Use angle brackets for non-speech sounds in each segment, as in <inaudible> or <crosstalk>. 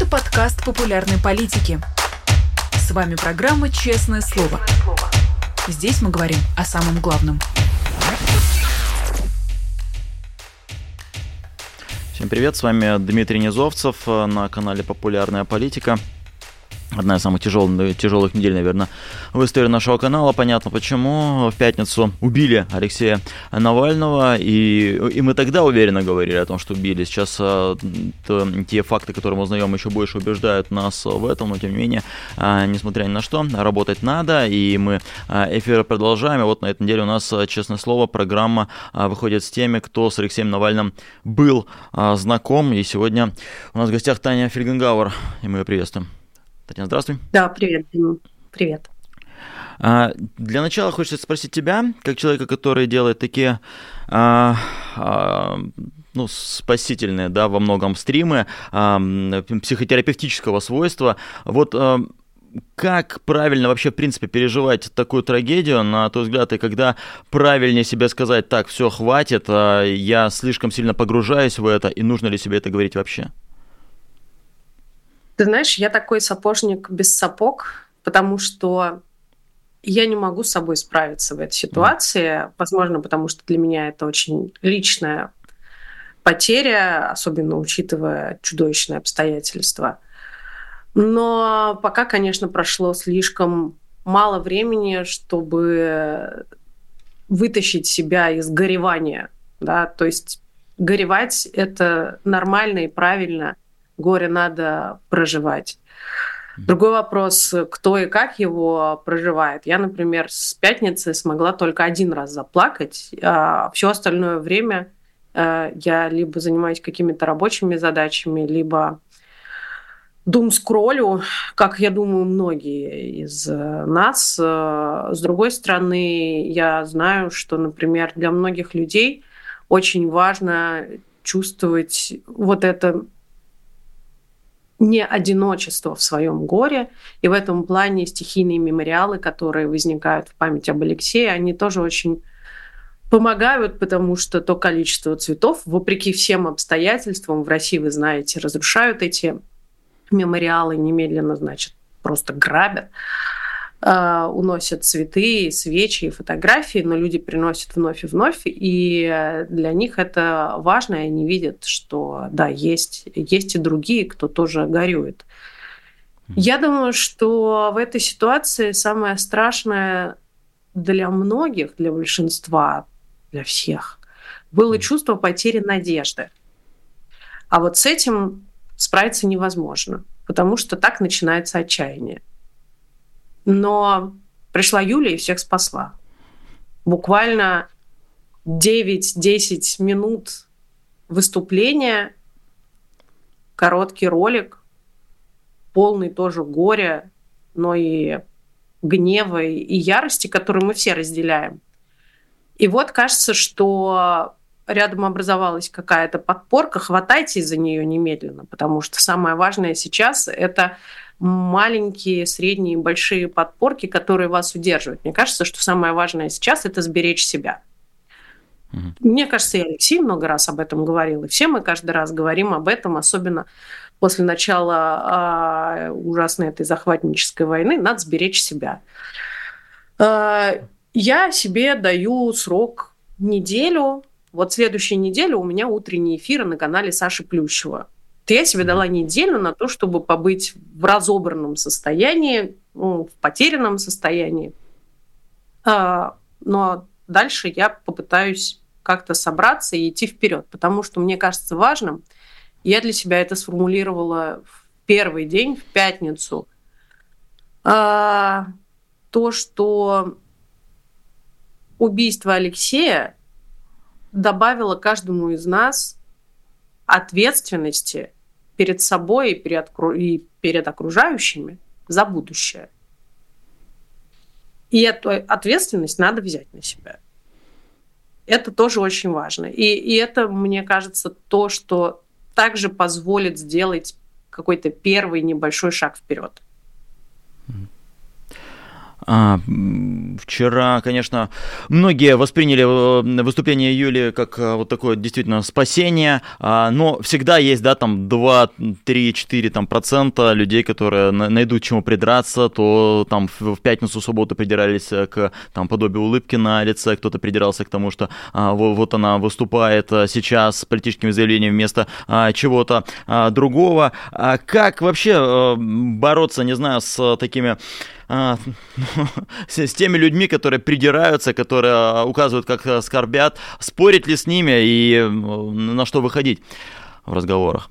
Это подкаст популярной политики. С вами программа «Честное слово». Здесь мы говорим о самом главном. Всем привет, с вами Дмитрий Низовцев на канале «Популярная политика». Одна из самых тяжелых, тяжелых недель, наверное, в истории нашего канала. Понятно почему. В пятницу убили Алексея Навального. И, и мы тогда уверенно говорили о том, что убили. Сейчас то, те факты, которые мы узнаем, еще больше убеждают нас в этом. Но тем не менее, а, несмотря ни на что, работать надо. И мы а, эфир продолжаем. И вот на этой неделе у нас, честное слово, программа выходит с теми, кто с Алексеем Навальным был а, знаком. И сегодня у нас в гостях Таня Фельгенгауэр. И мы ее приветствуем. Татьяна, здравствуй. Да, привет. Привет. А, для начала хочется спросить тебя, как человека, который делает такие а, а, ну, спасительные, да, во многом стримы психотерапевтического свойства. Вот как правильно вообще, в принципе, переживать такую трагедию, на твой взгляд, и когда правильнее себе сказать, так, все, хватит, я слишком сильно погружаюсь в это, и нужно ли себе это говорить вообще? Ты знаешь, я такой сапожник без сапог, потому что я не могу с собой справиться в этой ситуации. Возможно, потому что для меня это очень личная потеря, особенно учитывая чудовищные обстоятельства. Но пока, конечно, прошло слишком мало времени, чтобы вытащить себя из горевания. Да? То есть горевать — это нормально и правильно — горе надо проживать. Другой вопрос, кто и как его проживает. Я, например, с пятницы смогла только один раз заплакать, а все остальное время э, я либо занимаюсь какими-то рабочими задачами, либо дум скроллю, как я думаю, многие из э, нас. Э, с другой стороны, я знаю, что, например, для многих людей очень важно чувствовать вот это не одиночество в своем горе. И в этом плане стихийные мемориалы, которые возникают в память об Алексее, они тоже очень помогают, потому что то количество цветов, вопреки всем обстоятельствам, в России, вы знаете, разрушают эти мемориалы немедленно, значит, просто грабят. Э, уносят цветы, свечи и фотографии, но люди приносят вновь и вновь, и для них это важно, и они видят, что да, есть, есть и другие, кто тоже горюет. Я думаю, что в этой ситуации самое страшное для многих, для большинства, для всех, было чувство потери надежды. А вот с этим справиться невозможно, потому что так начинается отчаяние. Но пришла Юля и всех спасла. Буквально 9-10 минут выступления, короткий ролик, полный тоже горя, но и гнева и ярости, которые мы все разделяем. И вот кажется, что рядом образовалась какая-то подпорка, хватайте за нее немедленно, потому что самое важное сейчас это маленькие, средние, большие подпорки, которые вас удерживают. Мне кажется, что самое важное сейчас это сберечь себя. Угу. Мне кажется, и Алексей много раз об этом говорил, и все мы каждый раз говорим об этом, особенно после начала э, ужасной этой захватнической войны, надо сберечь себя. Э, я себе даю срок неделю. Вот следующую неделю у меня утренний эфир на канале Саши Плющева то я себе дала неделю на то, чтобы побыть в разобранном состоянии, ну, в потерянном состоянии. А, но дальше я попытаюсь как-то собраться и идти вперед, потому что мне кажется важным, я для себя это сформулировала в первый день, в пятницу, а, то, что убийство Алексея добавило каждому из нас ответственности перед собой и перед, и перед окружающими за будущее. И эту ответственность надо взять на себя. Это тоже очень важно. И, и это, мне кажется, то, что также позволит сделать какой-то первый небольшой шаг вперед. А, вчера, конечно, многие восприняли э, выступление Юли как э, вот такое действительно спасение, а, но всегда есть, да, там 2, 3, 4 там, процента людей, которые найдут чему придраться, то там в пятницу, субботу придирались э, к там подобию улыбки на лице, кто-то придирался к тому, что а, вот она выступает сейчас с политическими заявлениями вместо а, чего-то а, другого. А как вообще бороться, не знаю, с такими а, <laughs> с, с теми людьми, которые придираются, которые а, указывают, как а, скорбят, спорить ли с ними и на что выходить в разговорах?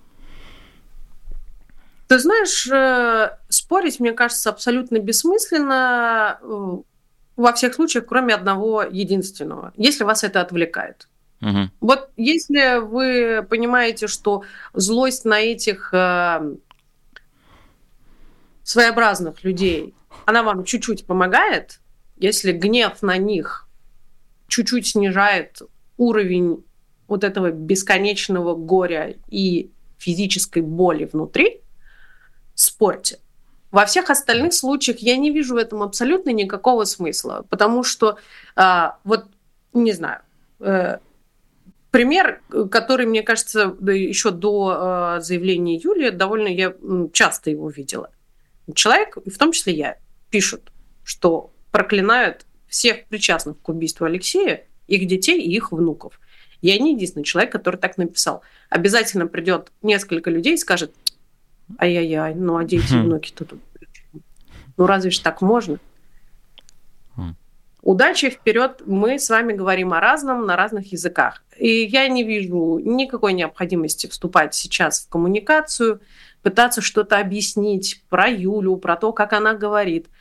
Ты знаешь, э, спорить, мне кажется, абсолютно бессмысленно э, во всех случаях, кроме одного единственного, если вас это отвлекает. Угу. Вот если вы понимаете, что злость на этих э, своеобразных людей она вам чуть-чуть помогает, если гнев на них чуть-чуть снижает уровень вот этого бесконечного горя и физической боли внутри, спорьте. Во всех остальных случаях я не вижу в этом абсолютно никакого смысла, потому что э, вот не знаю. Э, пример, который, мне кажется, еще до э, заявления Юлии, довольно я часто его видела. Человек, в том числе я, пишут, что проклинают всех причастных к убийству Алексея, их детей и их внуков. Я не единственный человек, который так написал. Обязательно придет несколько людей и скажет, ай-яй-яй, ну а дети и внуки-то тут Ну разве ж так можно? Удачи вперед, мы с вами говорим о разном на разных языках. И я не вижу никакой необходимости вступать сейчас в коммуникацию, пытаться что-то объяснить про Юлю, про то, как она говорит –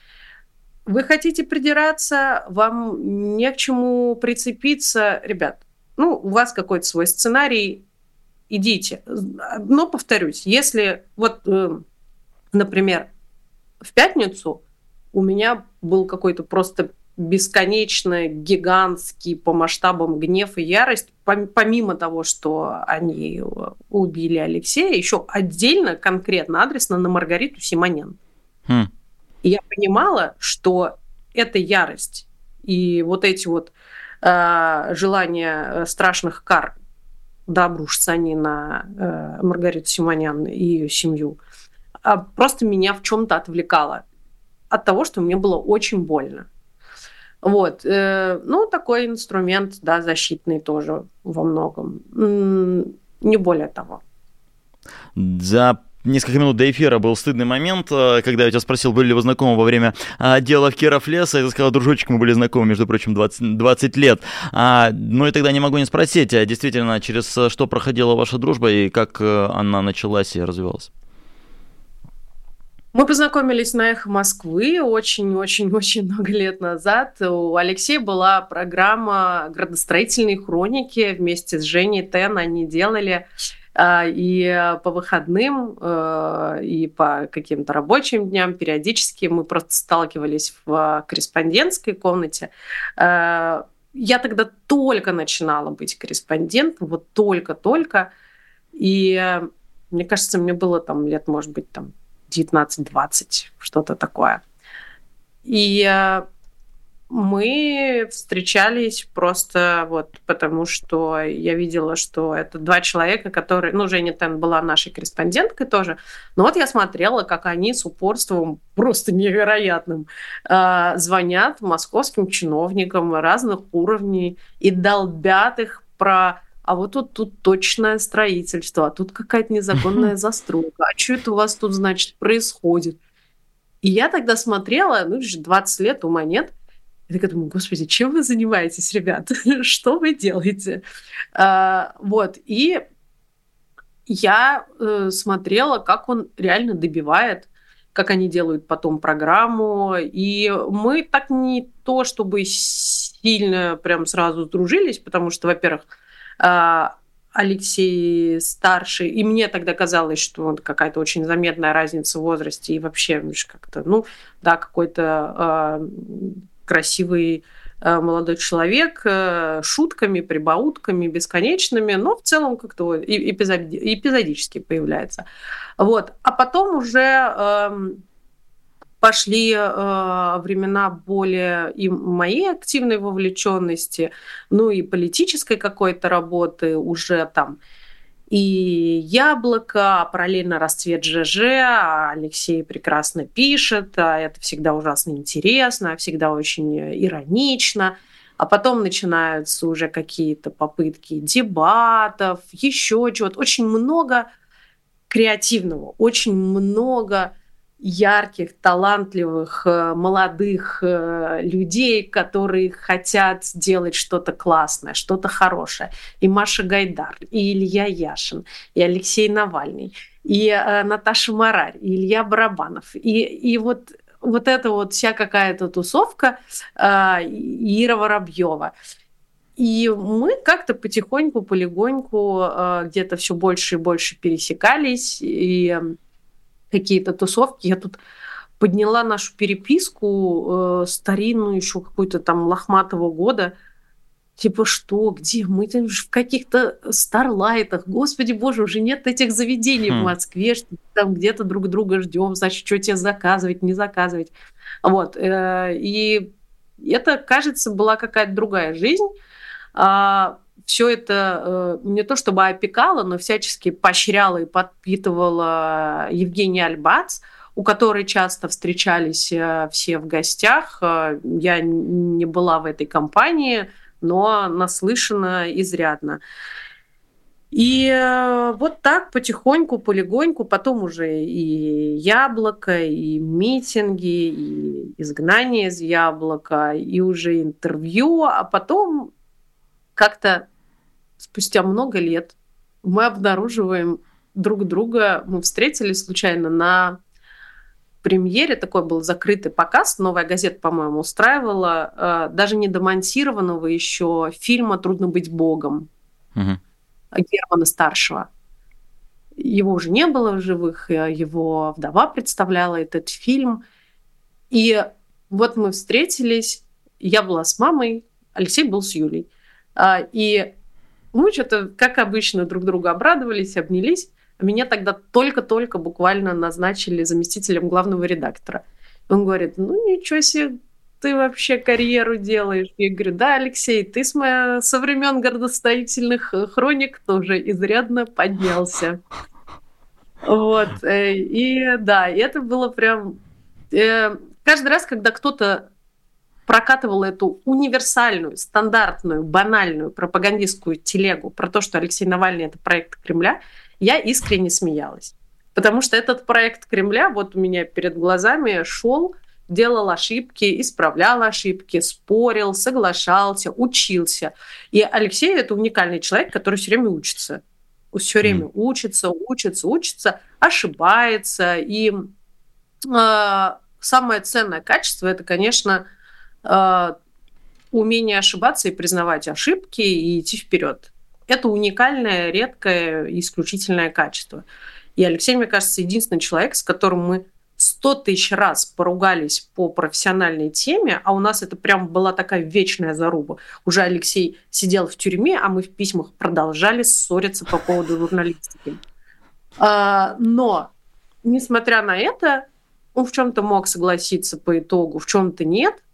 вы хотите придираться, вам не к чему прицепиться. Ребят, ну, у вас какой-то свой сценарий, идите. Но, повторюсь, если вот, э, например, в пятницу у меня был какой-то просто бесконечно гигантский по масштабам гнев и ярость, помимо того, что они убили Алексея, еще отдельно, конкретно, адресно на Маргариту Симонян. Хм. И я понимала, что эта ярость и вот эти вот э, желания э, страшных кар, да, обрушатся они на э, Маргариту Симонян и ее семью, а просто меня в чем-то отвлекало от того, что мне было очень больно. Вот. Э, ну, такой инструмент, да, защитный тоже во многом. Не более того. За несколько минут до эфира был стыдный момент, э, когда я тебя спросил, были ли вы знакомы во время а, дела в Киров леса, и ты сказал, дружочек, мы были знакомы, между прочим, 20, 20 лет. А, ну и тогда не могу не спросить, а действительно, через что проходила ваша дружба и как э, она началась и развивалась? Мы познакомились на «Эхо Москвы» очень-очень-очень много лет назад. У Алексея была программа «Градостроительные хроники» вместе с Женей Тен. Они делали а, и по выходным, э, и по каким-то рабочим дням периодически мы просто сталкивались в корреспондентской комнате. Э, я тогда только начинала быть корреспондентом, вот только-только. И мне кажется, мне было там лет, может быть, там 19-20, что-то такое. И э, мы встречались просто вот потому, что я видела, что это два человека, которые... Ну, Женя Тен была нашей корреспонденткой тоже. Но вот я смотрела, как они с упорством просто невероятным э, звонят московским чиновникам разных уровней и долбят их про а вот тут, тут точное строительство, а тут какая-то незаконная <laughs> застройка, а что это у вас тут, значит, происходит? И я тогда смотрела, ну, 20 лет ума нет, я такая думаю, господи, чем вы занимаетесь, ребят? <laughs> Что вы делаете? А, вот, и я э, смотрела, как он реально добивает, как они делают потом программу, и мы так не то, чтобы сильно прям сразу сдружились, потому что, во-первых, Алексей старший, и мне тогда казалось, что какая-то очень заметная разница в возрасте, и вообще как-то, ну, да, какой-то э, красивый э, молодой человек, э, шутками, прибаутками бесконечными, но в целом как-то эпизодически появляется. Вот. А потом уже эм, пошли э, времена более и моей активной вовлеченности, ну и политической какой-то работы уже там и яблоко, а параллельно расцвет ЖЖ, а Алексей прекрасно пишет, а это всегда ужасно интересно, всегда очень иронично. А потом начинаются уже какие-то попытки дебатов, еще чего-то. Очень много креативного, очень много ярких, талантливых, э, молодых э, людей, которые хотят сделать что-то классное, что-то хорошее. И Маша Гайдар, и Илья Яшин, и Алексей Навальный, и э, Наташа Марарь, и Илья Барабанов. И, и вот вот эта вот вся какая-то тусовка Ира Воробьева. И мы как-то потихоньку, полегоньку где-то все больше и больше пересекались. И какие-то тусовки. Я тут подняла нашу переписку э, старинную еще какую-то там лохматого года. Типа что, где? Мы там в каких-то старлайтах. Господи боже, уже нет этих заведений хм. в Москве, что там где-то друг друга ждем, значит, что тебе заказывать, не заказывать. Вот. Э, и это, кажется, была какая-то другая жизнь. А, все это э, не то чтобы опекала, но всячески поощряла и подпитывала Евгения Альбац, у которой часто встречались э, все в гостях. Э, я не была в этой компании, но наслышана изрядно. И вот так потихоньку, полегоньку, потом уже и яблоко, и митинги, и изгнание из яблока, и уже интервью, а потом как-то спустя много лет мы обнаруживаем друг друга. Мы встретились случайно на премьере, такой был закрытый показ, новая газета, по-моему, устраивала, э, даже не домонтированного еще фильма «Трудно быть богом» угу. Германа Старшего. Его уже не было в живых, э, его вдова представляла этот фильм. И вот мы встретились, я была с мамой, Алексей был с Юлей. А, и мы что-то, как обычно, друг другу обрадовались, обнялись. Меня тогда только-только буквально назначили заместителем главного редактора. Он говорит, ну ничего себе, ты вообще карьеру делаешь? Я говорю, да, Алексей, ты с моя, со времен городостроительных э, хроник тоже изрядно поднялся. Вот. Э, и да, это было прям... Э, каждый раз, когда кто-то прокатывала эту универсальную, стандартную, банальную пропагандистскую телегу про то, что Алексей Навальный это проект Кремля, я искренне смеялась. Потому что этот проект Кремля вот у меня перед глазами шел, делал ошибки, исправлял ошибки, спорил, соглашался, учился. И Алексей это уникальный человек, который все время учится. Все время mm. учится, учится, учится, ошибается. И э, самое ценное качество это, конечно, умение ошибаться и признавать ошибки и идти вперед. Это уникальное, редкое, исключительное качество. И Алексей, мне кажется, единственный человек, с которым мы сто тысяч раз поругались по профессиональной теме, а у нас это прям была такая вечная заруба. Уже Алексей сидел в тюрьме, а мы в письмах продолжали ссориться по поводу журналистики. А, но, несмотря на это, он в чем-то мог согласиться по итогу, в чем-то нет –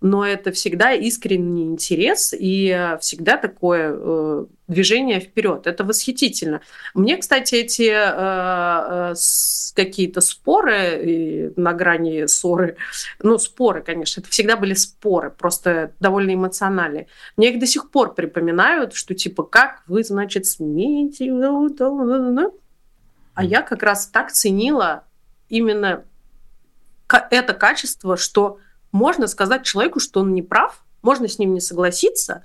но это всегда искренний интерес и всегда такое э, движение вперед. Это восхитительно. Мне, кстати, эти э, э, какие-то споры на грани ссоры, ну, споры, конечно, это всегда были споры, просто довольно эмоциональные. Мне их до сих пор припоминают, что типа, как вы, значит, смеете? А я как раз так ценила именно это качество, что можно сказать человеку, что он не прав, можно с ним не согласиться,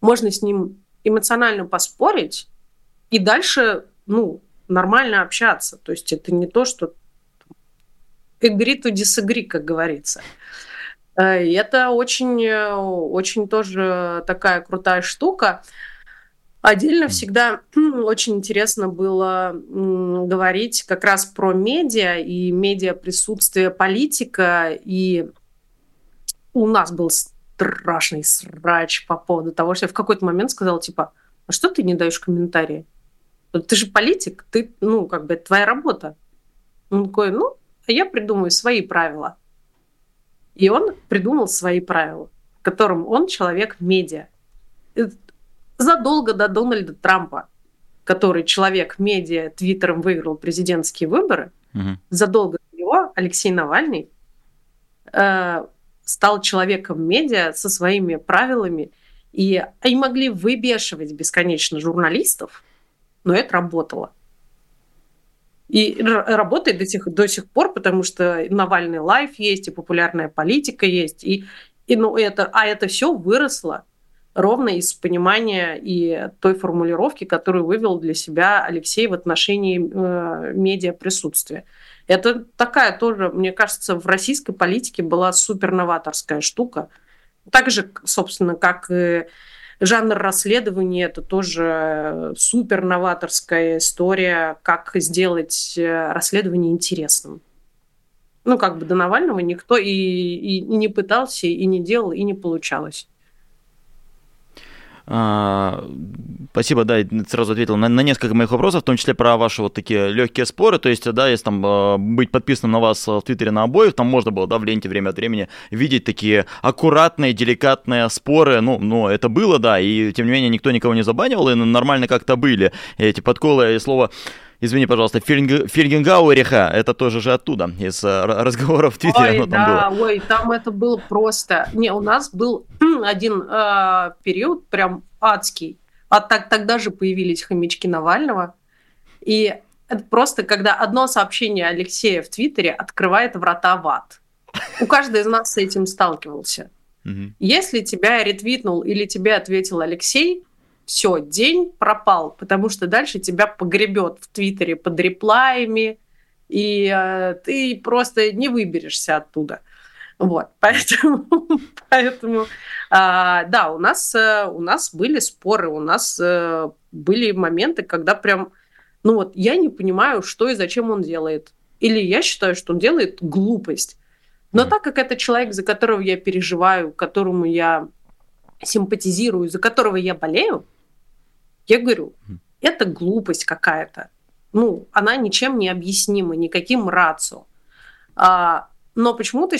можно с ним эмоционально поспорить и дальше, ну, нормально общаться. То есть это не то, что agree to disagree, как говорится. Э, это очень, очень тоже такая крутая штука. Отдельно всегда очень интересно было говорить как раз про медиа и медиа присутствие политика и у нас был страшный срач по поводу того, что я в какой-то момент сказала, типа, а что ты не даешь комментарии? Ты же политик, ты, ну, как бы, это твоя работа. Он такой, ну, а я придумаю свои правила. И он придумал свои правила, которым он человек медиа. Задолго до Дональда Трампа, который человек медиа, твиттером выиграл президентские выборы, угу. задолго до него Алексей Навальный э, стал человеком медиа со своими правилами, и они могли выбешивать бесконечно журналистов, но это работало. И работает до сих, до сих пор, потому что Навальный лайф есть, и популярная политика есть, и, и ну, это, а это все выросло ровно из понимания и той формулировки, которую вывел для себя Алексей в отношении э, медиа присутствия. Это такая тоже, мне кажется, в российской политике была супер новаторская штука. Так же, собственно, как и жанр расследования это тоже супер новаторская история, как сделать э, расследование интересным. Ну, как бы до Навального никто и, и не пытался, и не делал, и не получалось. А, спасибо, да, сразу ответил на, на несколько моих вопросов, в том числе про ваши вот такие легкие споры. То есть, да, если там а, быть подписанным на вас в Твиттере на обоих, там можно было, да, в ленте время от времени видеть такие аккуратные, деликатные споры. Ну, ну, это было, да, и тем не менее никто никого не забанивал, и нормально как-то были эти подколы и слово извини, пожалуйста, Фельг... Фельгенгауэриха, это тоже же оттуда, из э, разговоров в Твиттере ой, оно там да, было. Ой, там это было просто... Не, у нас был <clears throat> один э, период прям адский. А так, тогда же появились хомячки Навального. И это просто, когда одно сообщение Алексея в Твиттере открывает врата в ад. У каждого из нас с этим сталкивался. Если тебя ретвитнул или тебе ответил Алексей, все, день пропал, потому что дальше тебя погребет в Твиттере под реплаями, и э, ты просто не выберешься оттуда. Вот, <laughs> поэтому, поэтому э, да, у нас, э, у нас были споры, у нас э, были моменты, когда прям, ну вот, я не понимаю, что и зачем он делает. Или я считаю, что он делает глупость. Но так как это человек, за которого я переживаю, которому я симпатизирую, за которого я болею, я говорю, это глупость какая-то. Ну, она ничем не объяснима, никаким рацио. А, но почему-то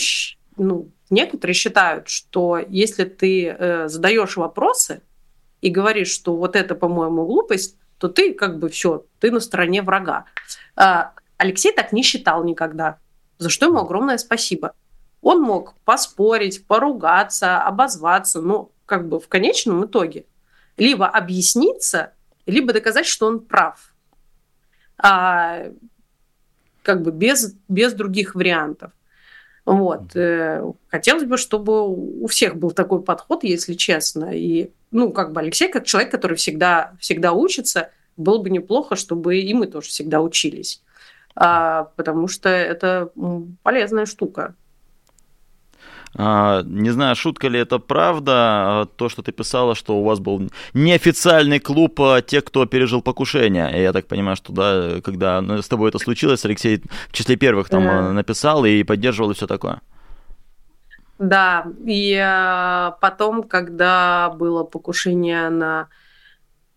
ну, некоторые считают, что если ты э, задаешь вопросы и говоришь, что вот это, по-моему, глупость, то ты как бы все, ты на стороне врага. А, Алексей так не считал никогда, за что ему огромное спасибо. Он мог поспорить, поругаться, обозваться, но как бы в конечном итоге либо объясниться, либо доказать, что он прав. А, как бы без, без других вариантов. Вот. Э, хотелось бы, чтобы у всех был такой подход, если честно. И, ну, как бы Алексей, как человек, который всегда, всегда учится, было бы неплохо, чтобы и мы тоже всегда учились. А, потому что это полезная штука. А, не знаю, шутка ли это правда, а, то, что ты писала, что у вас был неофициальный клуб а, тех, кто пережил покушение. И я так понимаю, что да, когда с тобой это случилось, Алексей в числе первых там mm. написал и поддерживал и все такое. Да, и потом, когда было покушение на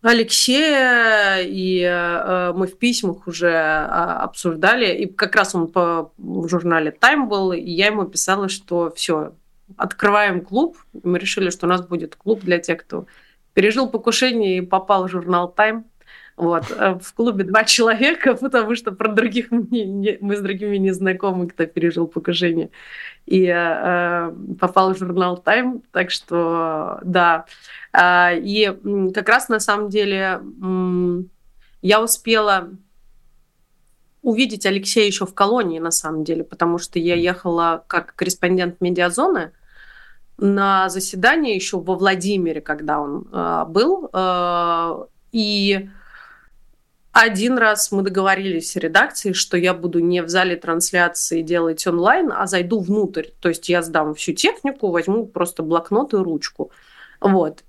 Алексея, и э, мы в письмах уже э, обсуждали, и как раз он по, в журнале Time был, и я ему писала, что все, открываем клуб. Мы решили, что у нас будет клуб для тех, кто пережил покушение и попал в журнал Time. Вот. Э, в клубе два человека, потому что про других мы, не, мы с другими не знакомы, кто пережил покушение. И э, попал в журнал Time, так что да. А, и как раз на самом деле я успела увидеть Алексея еще в колонии, на самом деле, потому что я ехала как корреспондент медиазоны на заседание еще во Владимире, когда он э, был. Э, и один раз мы договорились с редакцией, что я буду не в зале трансляции делать онлайн, а зайду внутрь. То есть я сдам всю технику, возьму просто блокнот и ручку. Вот.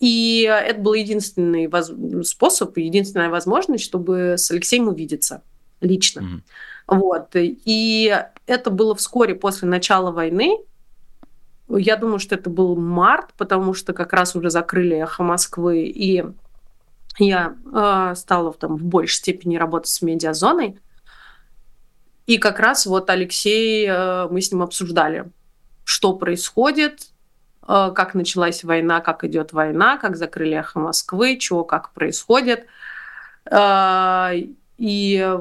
И это был единственный воз... способ, единственная возможность, чтобы с Алексеем увидеться лично. Mm-hmm. Вот. И это было вскоре после начала войны. Я думаю, что это был март, потому что как раз уже закрыли эхо Москвы, и я э, стала там в большей степени работать с медиазоной. И как раз вот Алексей, э, мы с ним обсуждали, что происходит, э, как началась война, как идет война, как закрыли эхо Москвы, чего как происходит. Э, и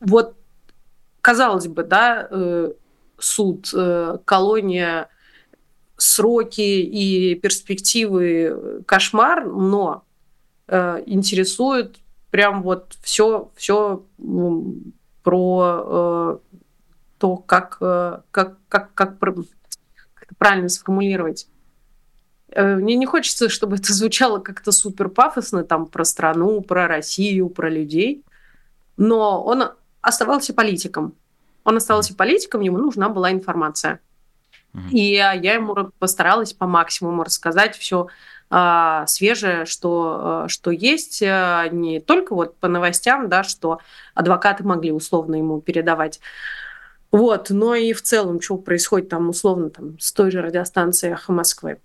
вот, казалось бы, да, суд, колония, сроки и перспективы кошмар, но интересует прям вот все, все про э, то, как, э, как, как, как, как это правильно сформулировать. Э, мне не хочется, чтобы это звучало как-то супер пафосно, там, про страну, про Россию, про людей. Но он оставался политиком. Он оставался политиком, ему нужна была информация. И я ему постаралась по максимуму рассказать все а, свежее, что, а, что есть, а, не только вот по новостям, да, что адвокаты могли условно ему передавать. Вот, но и в целом, что происходит там условно там, с той же радиостанцией «Эхо Москвы».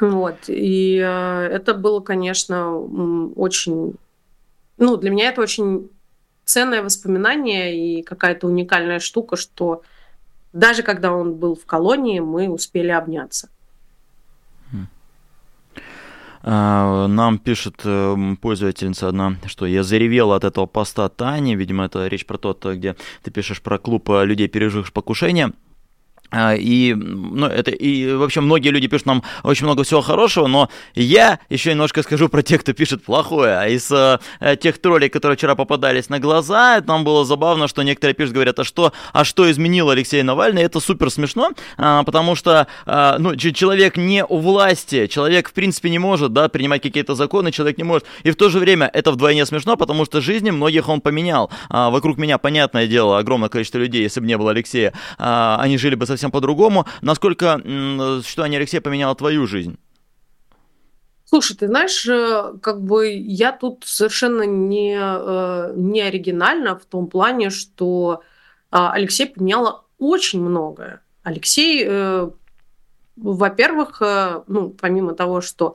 Вот, и э, это было, конечно, очень... Ну, для меня это очень ценное воспоминание и какая-то уникальная штука, что даже когда он был в колонии, мы успели обняться. А, нам пишет эм, пользовательница одна, что я заревела от этого поста Тани. Видимо, это речь про тот, где ты пишешь про клуб э, людей, переживших покушение. А, и, ну, это, и вообще многие люди пишут нам очень много всего хорошего, но я еще немножко скажу про тех, кто пишет плохое. А из а, тех троллей, которые вчера попадались на глаза, там было забавно, что некоторые пишут, говорят, а что, а что изменил Алексей Навальный? Это супер смешно, а, потому что а, ну, человек не у власти, человек в принципе не может да, принимать какие-то законы, человек не может. И в то же время это вдвойне смешно, потому что жизни многих он поменял. А, вокруг меня, понятное дело, огромное количество людей, если бы не было Алексея, а, они жили бы совсем совсем по-другому. Насколько существование Алексея поменяло твою жизнь? Слушай, ты знаешь, э, как бы я тут совершенно не, э, не оригинально в том плане, что а, Алексей поменял очень многое. Алексей, э, во-первых, ну, помимо того, что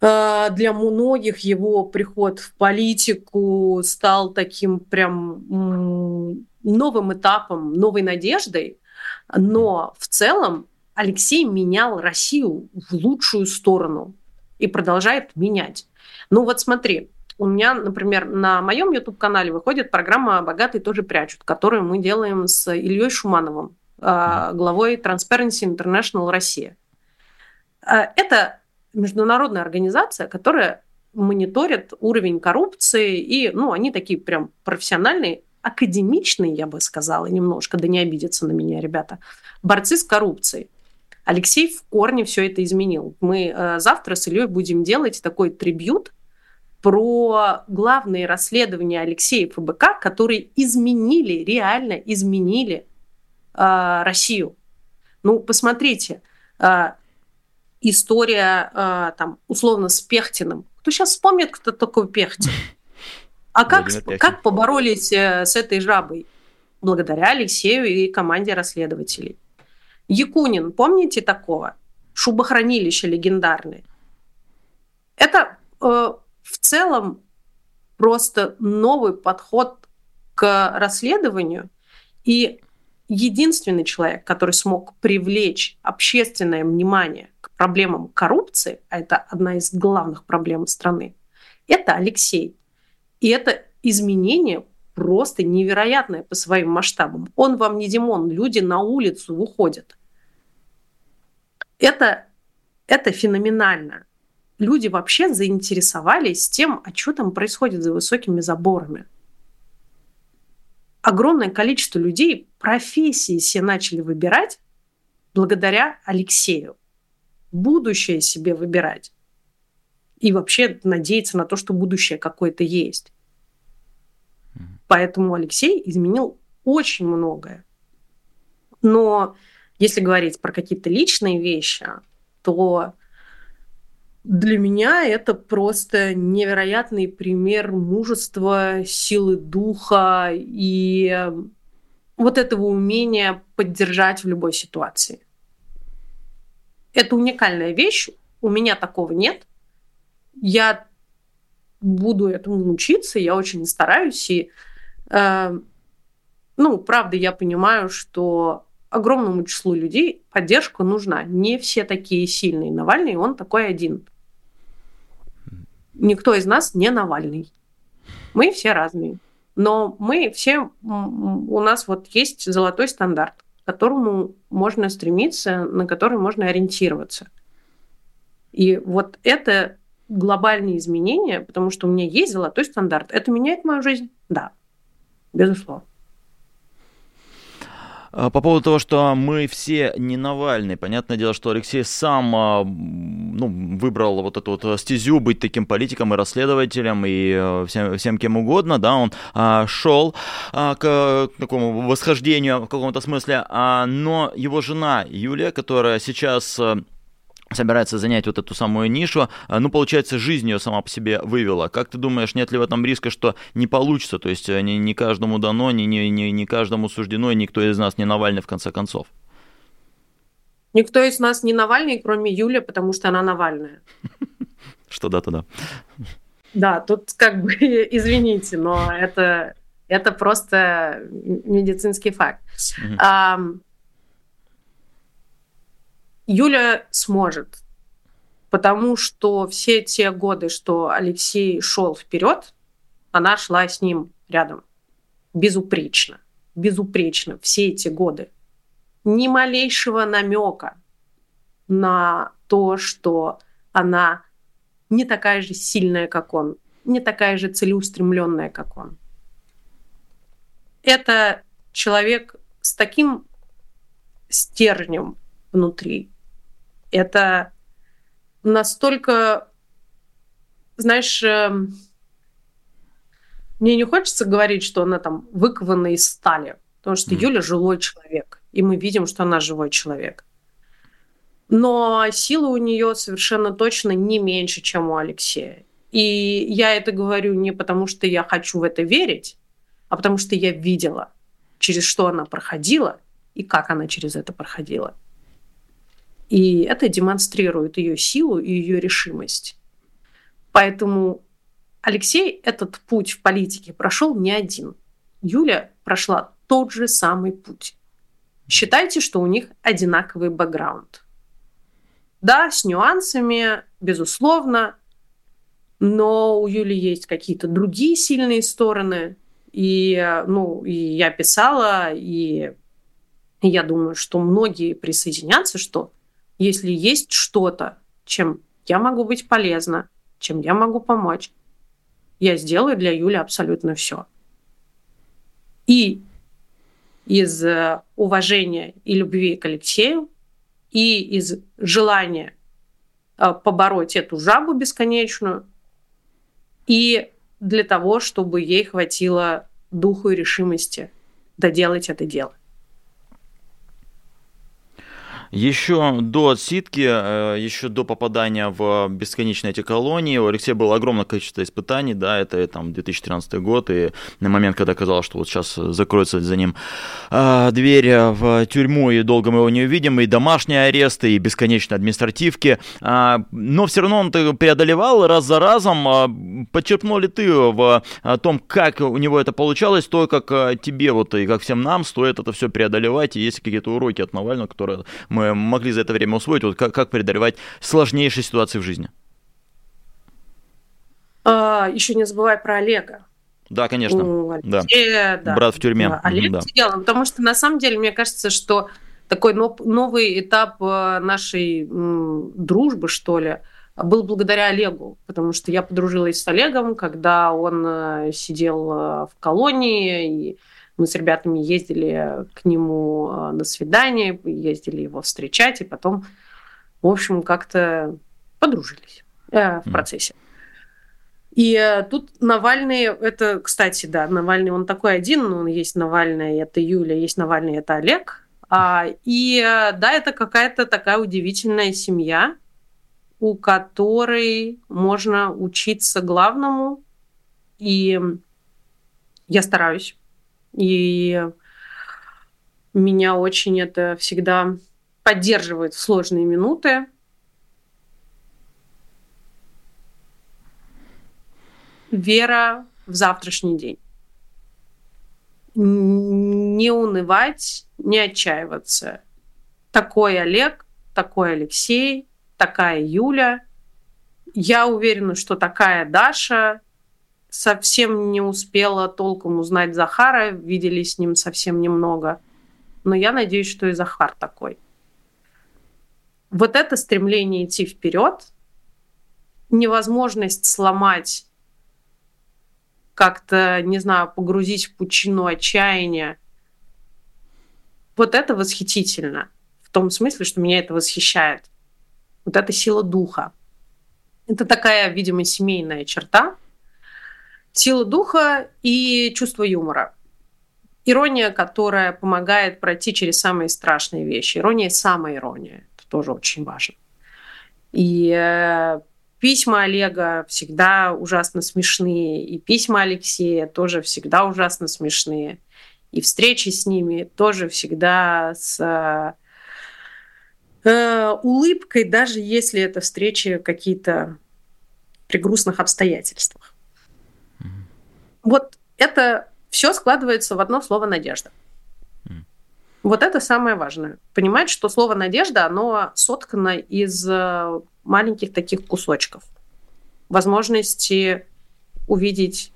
для многих его приход в политику стал таким прям новым этапом, новой надеждой, но в целом Алексей менял Россию в лучшую сторону и продолжает менять. Ну вот смотри, у меня, например, на моем YouTube-канале выходит программа «Богатые тоже прячут», которую мы делаем с Ильей Шумановым, а, главой Transparency International Россия. А, это международная организация, которая мониторит уровень коррупции, и ну, они такие прям профессиональные, академичные, я бы сказала, немножко, да не обидятся на меня, ребята, борцы с коррупцией. Алексей в корне все это изменил. Мы э, завтра с Ильей будем делать такой трибют про главные расследования Алексея ФБК, которые изменили, реально изменили э, Россию. Ну, посмотрите, э, история э, там условно с Пехтиным. Кто сейчас вспомнит, кто такой Пехтин? А как, как поборолись э, с этой жабой? Благодаря Алексею и команде расследователей. Якунин, помните такого? Шубохранилище легендарное. Это э, в целом просто новый подход к расследованию. И единственный человек, который смог привлечь общественное внимание к проблемам коррупции, а это одна из главных проблем страны, это Алексей. И это изменение просто невероятное по своим масштабам. Он вам не Димон, люди на улицу выходят. Это, это феноменально. Люди вообще заинтересовались тем, а что там происходит за высокими заборами. Огромное количество людей профессии себе начали выбирать благодаря Алексею. Будущее себе выбирать и вообще надеяться на то, что будущее какое-то есть. Поэтому Алексей изменил очень многое. Но если говорить про какие-то личные вещи, то для меня это просто невероятный пример мужества, силы духа и вот этого умения поддержать в любой ситуации. Это уникальная вещь, у меня такого нет я буду этому учиться, я очень стараюсь, и ну, правда, я понимаю, что огромному числу людей поддержка нужна. Не все такие сильные. Навальный, он такой один. Никто из нас не Навальный. Мы все разные. Но мы все, у нас вот есть золотой стандарт, к которому можно стремиться, на который можно ориентироваться. И вот это глобальные изменения, потому что у меня есть золотой стандарт. Это меняет мою жизнь? Да, безусловно. А, по поводу того, что мы все не Навальный, понятное дело, что Алексей сам а, ну, выбрал вот эту вот стезю быть таким политиком и расследователем и э, всем, всем кем угодно, да, он а, шел а, к такому восхождению в каком-то смысле, а, но его жена Юлия, которая сейчас собирается занять вот эту самую нишу, а, ну, получается, жизнь ее сама по себе вывела. Как ты думаешь, нет ли в этом риска, что не получится? То есть э, не, не каждому дано, не, не, не, не каждому суждено, и никто из нас не Навальный в конце концов. Никто из нас не Навальный, кроме Юли, потому что она Навальная. <laughs> Что да, то да. Да, тут как бы, <laughs> извините, но это, это просто медицинский факт. Угу. Юля сможет, потому что все те годы, что Алексей шел вперед, она шла с ним рядом. Безупречно. Безупречно. Все эти годы. Ни малейшего намека на то, что она не такая же сильная, как он, не такая же целеустремленная, как он. Это человек с таким стержнем внутри, это настолько, знаешь, эм, мне не хочется говорить, что она там выкована из стали, потому что mm. Юля живой человек, и мы видим, что она живой человек. Но сила у нее совершенно точно не меньше, чем у Алексея. И я это говорю не потому, что я хочу в это верить, а потому что я видела, через что она проходила и как она через это проходила. И это демонстрирует ее силу и ее решимость. Поэтому Алексей этот путь в политике прошел не один. Юля прошла тот же самый путь. Считайте, что у них одинаковый бэкграунд. Да, с нюансами, безусловно, но у Юли есть какие-то другие сильные стороны. И, ну, и я писала, и я думаю, что многие присоединятся, что если есть что-то, чем я могу быть полезна, чем я могу помочь, я сделаю для Юли абсолютно все. И из э, уважения и любви к Алексею, и из желания э, побороть эту жабу бесконечную, и для того, чтобы ей хватило духу и решимости доделать это дело. Еще до отсидки, э, еще до попадания в бесконечные эти колонии, у Алексея было огромное количество испытаний, да, это там 2013 год, и на момент, когда казалось, что вот сейчас закроется за ним э, дверь в тюрьму, и долго мы его не увидим, и домашние аресты, и бесконечные административки, э, но все равно он преодолевал раз за разом. Э, подчеркнул ли ты в том, как у него это получалось, то, как тебе вот и как всем нам стоит это все преодолевать, и есть какие-то уроки от Навального, которые мы мы могли за это время усвоить, вот как, как преодолевать сложнейшие ситуации в жизни? А, еще не забывай про Олега. Да, конечно. У Алексея, да. да. Брат в тюрьме. Да, Олег да. сидел, потому что на самом деле мне кажется, что такой новый этап э, нашей дружбы, что ли, был благодаря Олегу, потому что я подружилась с Олегом, когда он э, сидел э, в колонии, и мы с ребятами ездили к нему э, на свидание, ездили его встречать, и потом, в общем, как-то подружились э, в процессе. И э, тут Навальный, это, кстати, да, Навальный, он такой один, но он есть Навальный, это Юля, есть Навальный, это Олег. А, и э, да, это какая-то такая удивительная семья, у которой можно учиться главному. И я стараюсь и меня очень это всегда поддерживает в сложные минуты. Вера в завтрашний день. не унывать, не отчаиваться. Такой Олег, такой Алексей, такая Юля. Я уверена, что такая Даша совсем не успела толком узнать Захара, видели с ним совсем немного. Но я надеюсь, что и Захар такой. Вот это стремление идти вперед, невозможность сломать как-то, не знаю, погрузить в пучину отчаяния. Вот это восхитительно. В том смысле, что меня это восхищает. Вот эта сила духа. Это такая, видимо, семейная черта. Сила духа и чувство юмора. Ирония, которая помогает пройти через самые страшные вещи. Ирония – самая ирония. Это тоже очень важно. И э, Письма Олега всегда ужасно смешные, и письма Алексея тоже всегда ужасно смешные, и встречи с ними тоже всегда с э, улыбкой, даже если это встречи какие-то при грустных обстоятельствах. Вот это все складывается в одно слово надежда. Mm-hmm. Вот это самое важное. Понимать, что слово надежда, оно соткано из э, маленьких таких кусочков. Возможности увидеть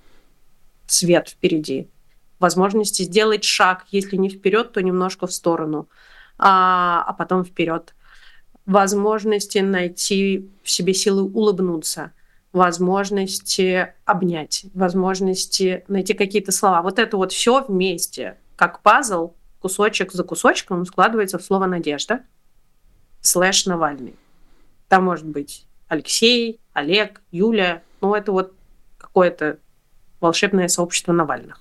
свет впереди, возможности сделать шаг, если не вперед, то немножко в сторону, а, а потом вперед. Возможности найти в себе силы улыбнуться, возможности обнять, возможности найти какие-то слова. Вот это вот все вместе, как пазл, кусочек за кусочком складывается в слово «надежда» слэш Навальный. Там может быть Алексей, Олег, Юля. Ну, это вот какое-то волшебное сообщество Навальных.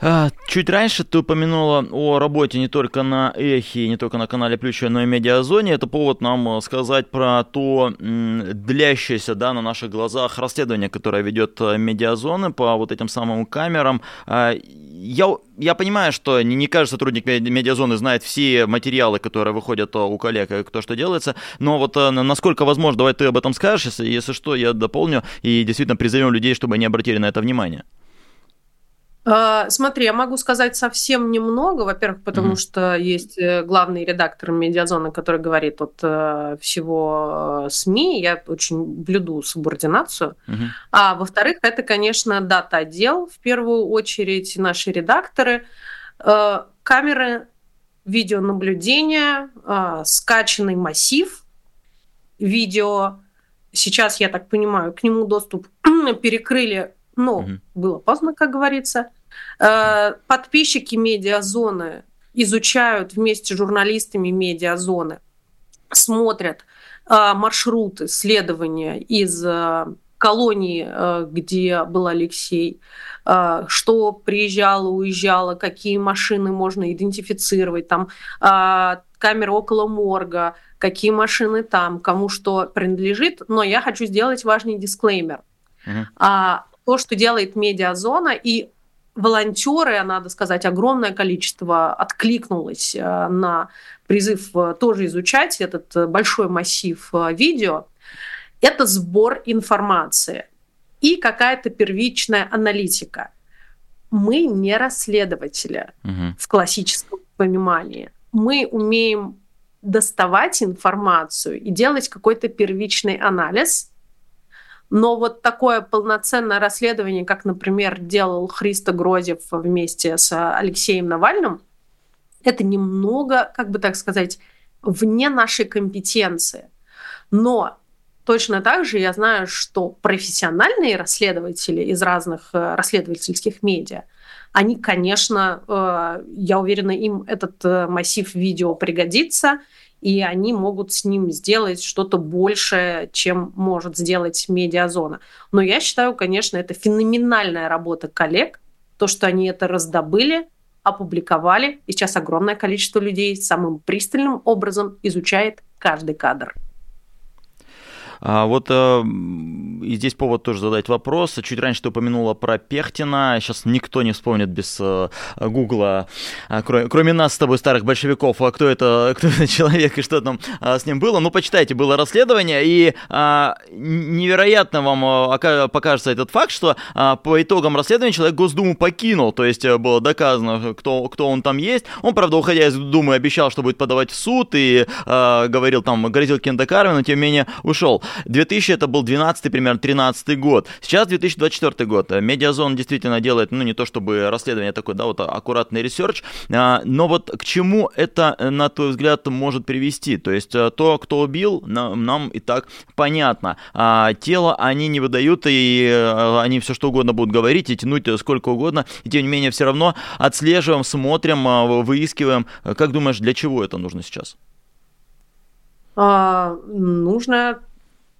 А, чуть раньше ты упомянула о работе не только на Эхе, не только на канале Плюща, но и Медиазоне. Это повод нам э, сказать про то длящееся да, на наших глазах расследование, которое ведет э, Медиазоны по вот этим самым камерам. А, я, я понимаю, что не, не каждый сотрудник медиазоны знает все материалы, которые выходят э, у коллег, и кто что делается, но вот насколько возможно, давай ты об этом скажешь, если, если что, я дополню и действительно призовем людей, чтобы они обратили на это внимание. А, смотри, я могу сказать совсем немного. Во-первых, потому mm-hmm. что есть э, главный редактор медиазоны, который говорит от э, всего э, СМИ. Я очень блюду субординацию. Mm-hmm. А во-вторых, это, конечно, дата-отдел, в первую очередь, наши редакторы. Камеры видеонаблюдения, скачанный массив видео. Сейчас, я так понимаю, к нему доступ <clears throat> перекрыли но угу. было поздно, как говорится. Э, подписчики медиазоны изучают вместе с журналистами медиазоны, смотрят э, маршруты следования из э, колонии, где был Алексей, что приезжало, уезжало, какие машины можно идентифицировать, там камеры около морга, какие машины там, кому что принадлежит. Но я хочу сделать важный дисклеймер. Uh-huh. То, что делает медиазона, и волонтеры, надо сказать, огромное количество откликнулось э, на призыв э, тоже изучать этот э, большой массив видео. Это сбор информации и какая-то первичная аналитика. Мы не расследователи угу. в классическом понимании. Мы умеем доставать информацию и делать какой-то первичный анализ но вот такое полноценное расследование, как, например, делал Христо Грозев вместе с Алексеем Навальным, это немного, как бы так сказать, вне нашей компетенции. Но точно так же я знаю, что профессиональные расследователи из разных э, расследовательских медиа, они, конечно, э, я уверена, им этот э, массив видео пригодится, и они могут с ним сделать что-то большее, чем может сделать медиазона. Но я считаю, конечно, это феноменальная работа коллег, то, что они это раздобыли, опубликовали, и сейчас огромное количество людей самым пристальным образом изучает каждый кадр. А вот э, и здесь повод тоже задать вопрос. Чуть раньше ты упомянула про Пехтина. Сейчас никто не вспомнит без э, Гугла, э, кроме, кроме нас с тобой, старых большевиков, а кто это, <laughs> кто это человек и что там э, с ним было. Ну, почитайте, было расследование, и э, невероятно вам э, покажется этот факт, что э, по итогам расследования человек Госдуму покинул. То есть э, было доказано, кто, кто он там есть. Он, правда, уходя из Думы, обещал, что будет подавать в суд и э, говорил там, грозил кем-то но тем не менее ушел. 2000 это был 12 примерно 13 год. Сейчас 2024 год. Медиазона действительно делает, ну, не то чтобы расследование такое, да, вот аккуратный research, а, но вот к чему это, на твой взгляд, может привести? То есть э, то, кто убил, нам, нам и так понятно. А тело они не выдают, и э, они все что угодно будут говорить и тянуть сколько угодно, и тем не менее все равно отслеживаем, смотрим, а, выискиваем. Как думаешь, для чего это нужно сейчас? А, нужно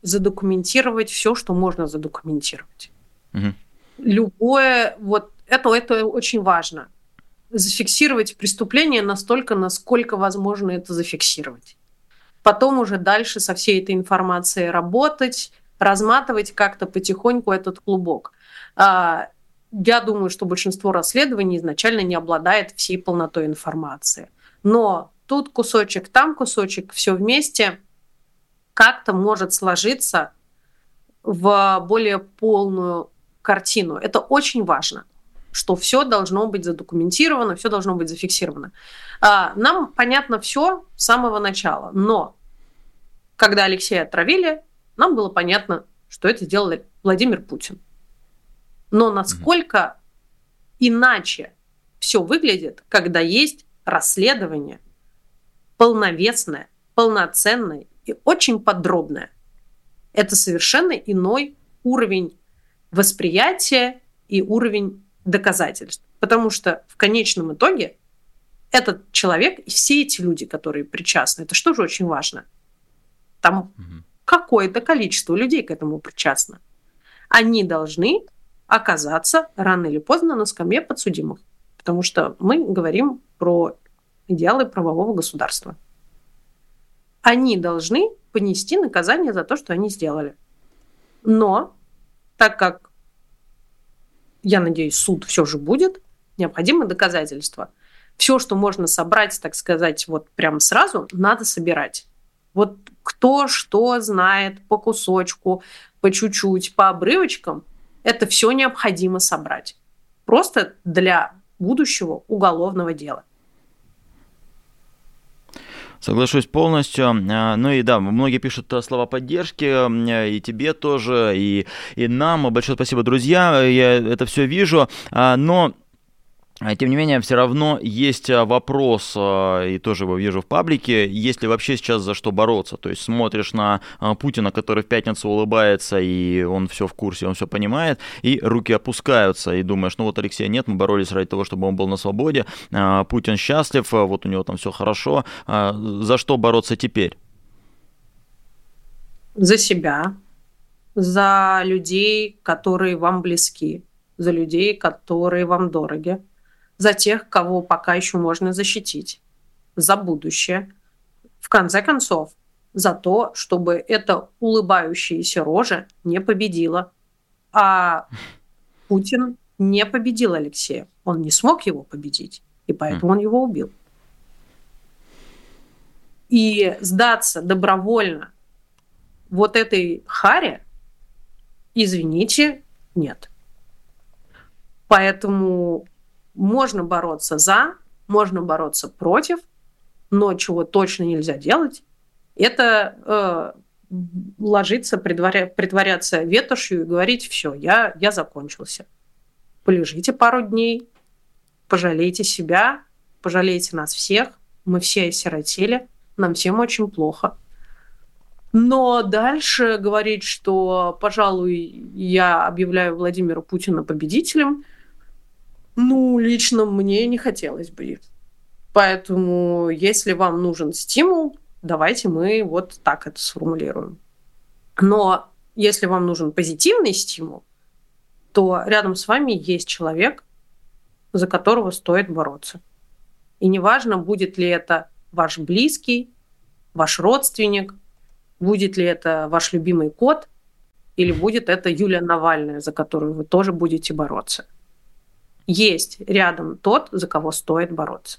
задокументировать все, что можно задокументировать. Угу. Любое, вот это, это очень важно. Зафиксировать преступление настолько, насколько возможно это зафиксировать. Потом уже дальше со всей этой информацией работать, разматывать как-то потихоньку этот клубок. А, я думаю, что большинство расследований изначально не обладает всей полнотой информации. Но тут кусочек, там кусочек, все вместе как-то может сложиться в более полную картину. Это очень важно, что все должно быть задокументировано, все должно быть зафиксировано. А, нам понятно все с самого начала, но когда Алексея отравили, нам было понятно, что это сделал Владимир Путин. Но насколько mm иначе все выглядит, когда есть расследование полновесное, полноценное и очень подробное. Это совершенно иной уровень восприятия и уровень доказательств. Потому что в конечном итоге этот человек и все эти люди, которые причастны, это что же очень важно? Там угу. какое-то количество людей к этому причастно. Они должны оказаться рано или поздно на скамье подсудимых. Потому что мы говорим про идеалы правового государства. Они должны понести наказание за то, что они сделали. Но, так как, я надеюсь, суд все же будет, необходимо доказательства. Все, что можно собрать, так сказать, вот прямо сразу, надо собирать. Вот кто что знает по кусочку, по чуть-чуть, по обрывочкам, это все необходимо собрать. Просто для будущего уголовного дела. Соглашусь полностью. А, ну и да, многие пишут э, слова поддержки, э, и тебе тоже, и, и нам. Большое спасибо, друзья. Я это все вижу. А, но тем не менее, все равно есть а, вопрос, а, и тоже его вижу в паблике, есть ли вообще сейчас за что бороться. То есть смотришь на Путина, который в пятницу улыбается, и он все в курсе, он все понимает, и руки опускаются, и думаешь, ну вот Алексея нет, мы боролись ради того, чтобы он был на свободе, Путин счастлив, вот у него там все хорошо. За что бороться теперь? За себя, за людей, которые вам близки, за людей, которые вам дороги за тех, кого пока еще можно защитить, за будущее. В конце концов, за то, чтобы эта улыбающаяся рожа не победила. А Путин не победил Алексея. Он не смог его победить, и поэтому он его убил. И сдаться добровольно вот этой харе, извините, нет. Поэтому можно бороться за, можно бороться против, но чего точно нельзя делать, это э, ложиться, притворя, притворяться ветошью и говорить, все, я, я закончился. Полежите пару дней, пожалейте себя, пожалейте нас всех, мы все осиротели, нам всем очень плохо. Но дальше говорить, что, пожалуй, я объявляю Владимира Путина победителем – ну, лично мне не хотелось бы. Поэтому, если вам нужен стимул, давайте мы вот так это сформулируем. Но если вам нужен позитивный стимул, то рядом с вами есть человек, за которого стоит бороться. И неважно, будет ли это ваш близкий, ваш родственник, будет ли это ваш любимый кот, или будет это Юлия Навальная, за которую вы тоже будете бороться. Есть рядом тот, за кого стоит бороться.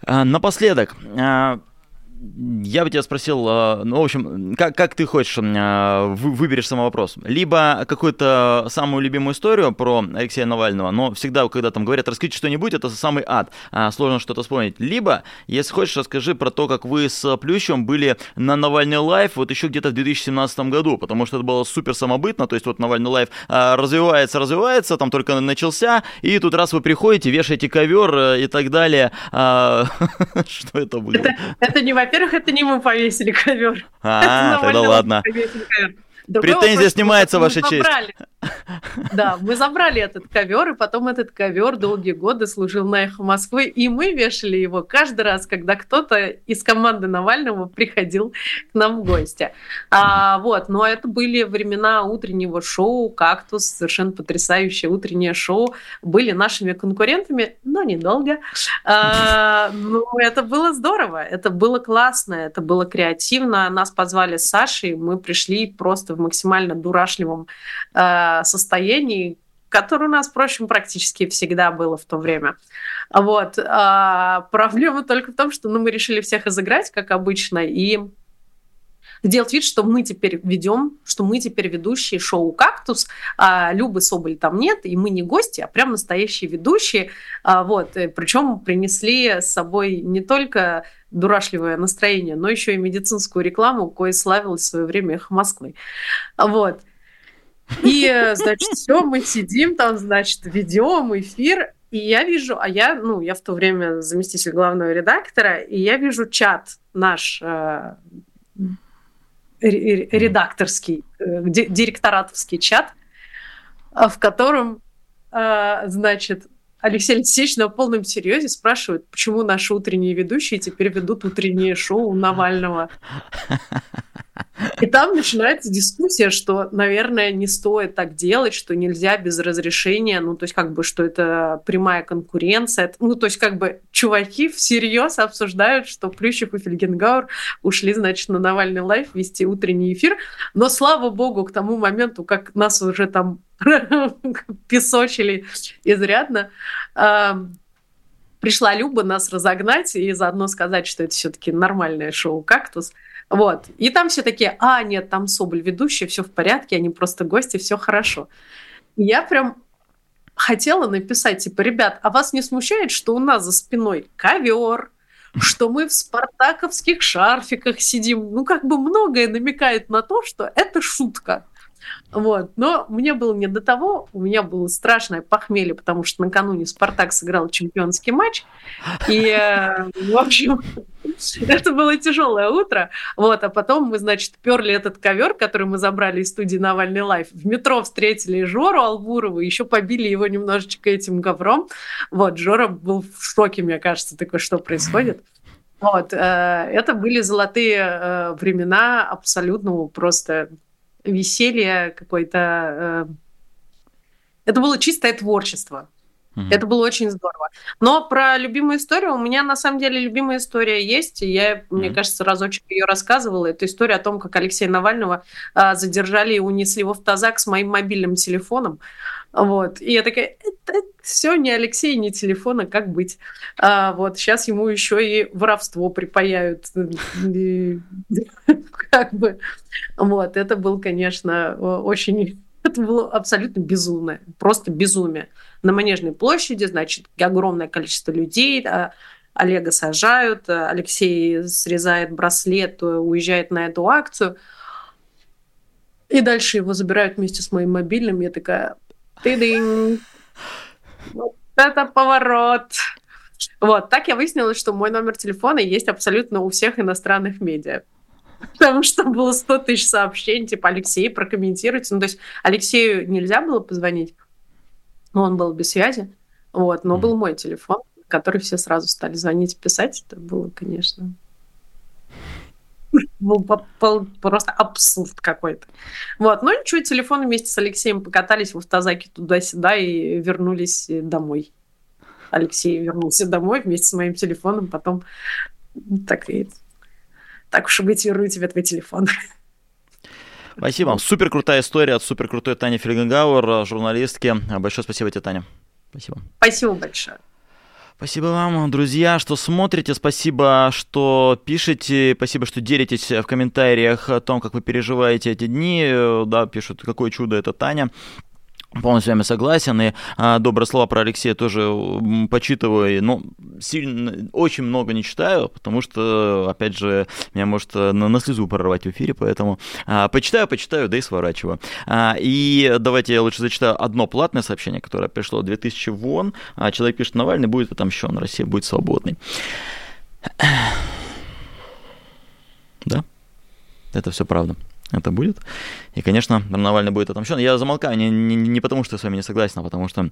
А, напоследок, а, я бы тебя спросил, а, ну, в общем, как, как ты хочешь, выберешь самый вопрос? Либо какую-то самую любимую историю про Алексея Навального, но всегда, когда там говорят, расскажите что-нибудь, это самый ад, сложно что-то вспомнить. Либо, если хочешь, расскажи про то, как вы с Плющем были на Навальный лайф вот еще где-то в 2017 году, потому что это было супер самобытно, то есть вот Навальный лайф развивается, развивается, там только начался, и тут раз вы приходите, вешаете ковер э, и так далее. <laughs> Что это было? Это не во-первых, это не мы повесили ковер. А, <laughs> тогда ладно. Претензия снимается, ваша честь. <laughs> Да, мы забрали этот ковер, и потом этот ковер долгие годы служил на эхо Москвы, и мы вешали его каждый раз, когда кто-то из команды Навального приходил к нам в гости. А, вот, но это были времена утреннего шоу «Кактус», совершенно потрясающее утреннее шоу. Были нашими конкурентами, но недолго. А, ну, это было здорово, это было классно, это было креативно. Нас позвали с Сашей, мы пришли просто в максимально дурашливом а, состоянии, которое у нас, впрочем, практически всегда было в то время. Вот. А проблема <laughs> только в том, что ну, мы решили всех изыграть, как обычно, и сделать вид, что мы теперь ведем, что мы теперь ведущие шоу «Кактус», а Любы Соболь там нет, и мы не гости, а прям настоящие ведущие. А, вот. Причем принесли с собой не только дурашливое настроение, но еще и медицинскую рекламу, кое славилась в свое время «Эхо Москвы». Вот. И, значит, все, мы сидим там, значит, ведем эфир, и я вижу, а я, ну, я в то время заместитель главного редактора, и я вижу чат наш э, редакторский, э, директоратовский чат, в котором, э, значит, Алексей Алексеевич на полном серьезе спрашивает, почему наши утренние ведущие теперь ведут утреннее шоу Навального. И там начинается дискуссия, что, наверное, не стоит так делать, что нельзя без разрешения, ну, то есть как бы, что это прямая конкуренция. Ну, то есть как бы чуваки всерьез обсуждают, что Плющев и Фельгенгауэр ушли, значит, на Навальный лайф вести утренний эфир. Но, слава богу, к тому моменту, как нас уже там <laughs> песочили изрядно, пришла Люба нас разогнать и заодно сказать, что это все-таки нормальное шоу «Кактус». Вот. И там все такие, а, нет, там Соболь ведущий, все в порядке, они просто гости, все хорошо. Я прям хотела написать, типа, ребят, а вас не смущает, что у нас за спиной ковер, что мы в спартаковских шарфиках сидим? Ну, как бы многое намекает на то, что это шутка. Вот. Но мне было не до того, у меня было страшное похмелье, потому что накануне Спартак сыграл чемпионский матч. И, э, в общем, это было тяжелое утро. Вот, а потом мы, значит, перли этот ковер, который мы забрали из студии Навальный Live. В метро встретили Жору Албурова, еще побили его немножечко этим ковром. Вот, Жора был в шоке, мне кажется, такой, что происходит. Вот, э, это были золотые э, времена абсолютного просто веселье какое-то. Э, это было чистое творчество. Mm-hmm. Это было очень здорово. Но про любимую историю у меня на самом деле любимая история есть. И я, mm-hmm. мне кажется, разочек ее рассказывала. Это история о том, как Алексея Навального а, задержали и унесли его в тазак с моим мобильным телефоном. Вот. И я такая, это все не Алексей, не телефона, как быть? А, вот сейчас ему еще и воровство припаяют. <laughs> Как бы. Вот. Это был, конечно, очень... <laughs> Это было абсолютно безумное, просто безумие. На Манежной площади, значит, огромное количество людей, Олега сажают, Алексей срезает браслет, уезжает на эту акцию. И дальше его забирают вместе с моим мобильным. Я такая, ты Вот это поворот. Вот, так я выяснила, что мой номер телефона есть абсолютно у всех иностранных медиа. Потому что было 100 тысяч сообщений, типа, Алексей, прокомментируйте. Ну, то есть Алексею нельзя было позвонить, но он был без связи. Вот, но был мой телефон, который все сразу стали звонить, писать. Это было, конечно, был просто абсурд какой-то. Вот, но ничего, телефон вместе с Алексеем покатались в автозаке туда-сюда и вернулись домой. Алексей вернулся домой вместе с моим телефоном, потом так и так уж и быть, верну тебе твой телефон. Спасибо. Супер крутая история от супер крутой Тани Фельгенгауэр, журналистки. Большое спасибо тебе, Таня. Спасибо. Спасибо большое. Спасибо вам, друзья, что смотрите, спасибо, что пишете, спасибо, что делитесь в комментариях о том, как вы переживаете эти дни. Да, пишут, какое чудо это Таня. Полностью с вами согласен. И а, добрые слова про Алексея тоже почитываю. Но сильно, очень много не читаю, потому что, опять же, меня может на, на слезу прорвать в эфире, поэтому а, почитаю, почитаю, да и сворачиваю. А, и давайте я лучше зачитаю одно платное сообщение, которое пришло 2000 вон. А, человек пишет, Навальный будет отомщен, Россия будет свободной. Да, это все правда это будет. И, конечно, Навальный будет отомщен. Я замолкаю не, не, не потому, что я с вами не согласен, а потому что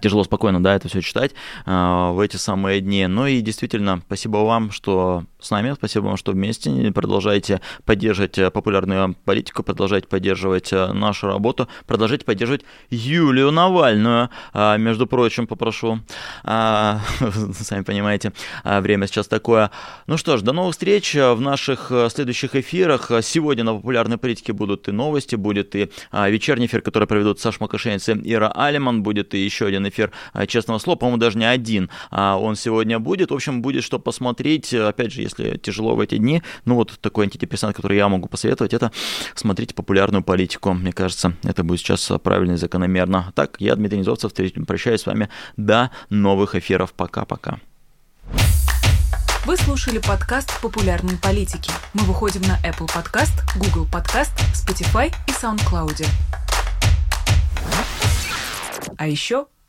тяжело спокойно, да, это все читать э, в эти самые дни. Ну и действительно, спасибо вам, что с нами, спасибо вам, что вместе продолжаете поддерживать э, популярную политику, продолжаете поддерживать э, нашу работу, продолжайте поддерживать Юлию Навальную. Э, между прочим, попрошу, э, <laughs> сами понимаете, э, время сейчас такое. Ну что ж, до новых встреч в наших следующих эфирах. Сегодня на популярной политике будут и новости, будет и э, вечерний эфир, который проведут Саша Макашенец и Ира Алиман, будет и еще еще один эфир э, «Честного слова», по-моему, даже не один а он сегодня будет. В общем, будет что посмотреть. Опять же, если тяжело в эти дни, ну вот такой антидепрессант, который я могу посоветовать, это смотрите популярную политику. Мне кажется, это будет сейчас правильно и закономерно. Так, я Дмитрий Низовцев, прощаюсь с вами до новых эфиров. Пока-пока. Вы слушали подкаст «Популярные политики». Мы выходим на Apple Podcast, Google Podcast, Spotify и SoundCloud. А еще